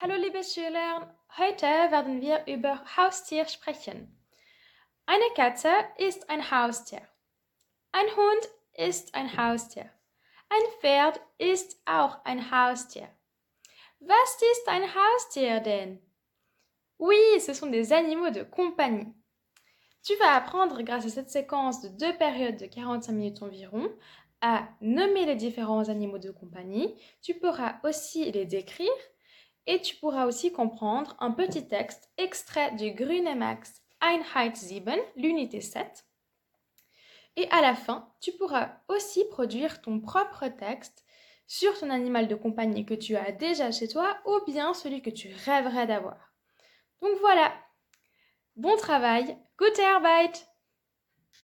Hallo liebe Schüler, heute werden wir über Haustier sprechen. Eine Katze ist ein Haustier. Ein Hund ist ein Haustier. Ein Pferd ist auch ein Haustier. Was ist ein Haustier denn? Oui, ce sont des animaux de compagnie. Tu vas apprendre grâce à cette séquence de deux périodes de 45 minutes environ à nommer les différents animaux de compagnie. Tu pourras aussi les décrire et tu pourras aussi comprendre un petit texte extrait du Grünemax Einheit 7, l'unité 7. Et à la fin, tu pourras aussi produire ton propre texte sur ton animal de compagnie que tu as déjà chez toi ou bien celui que tu rêverais d'avoir. Donc voilà. Bon travail, gute Arbeit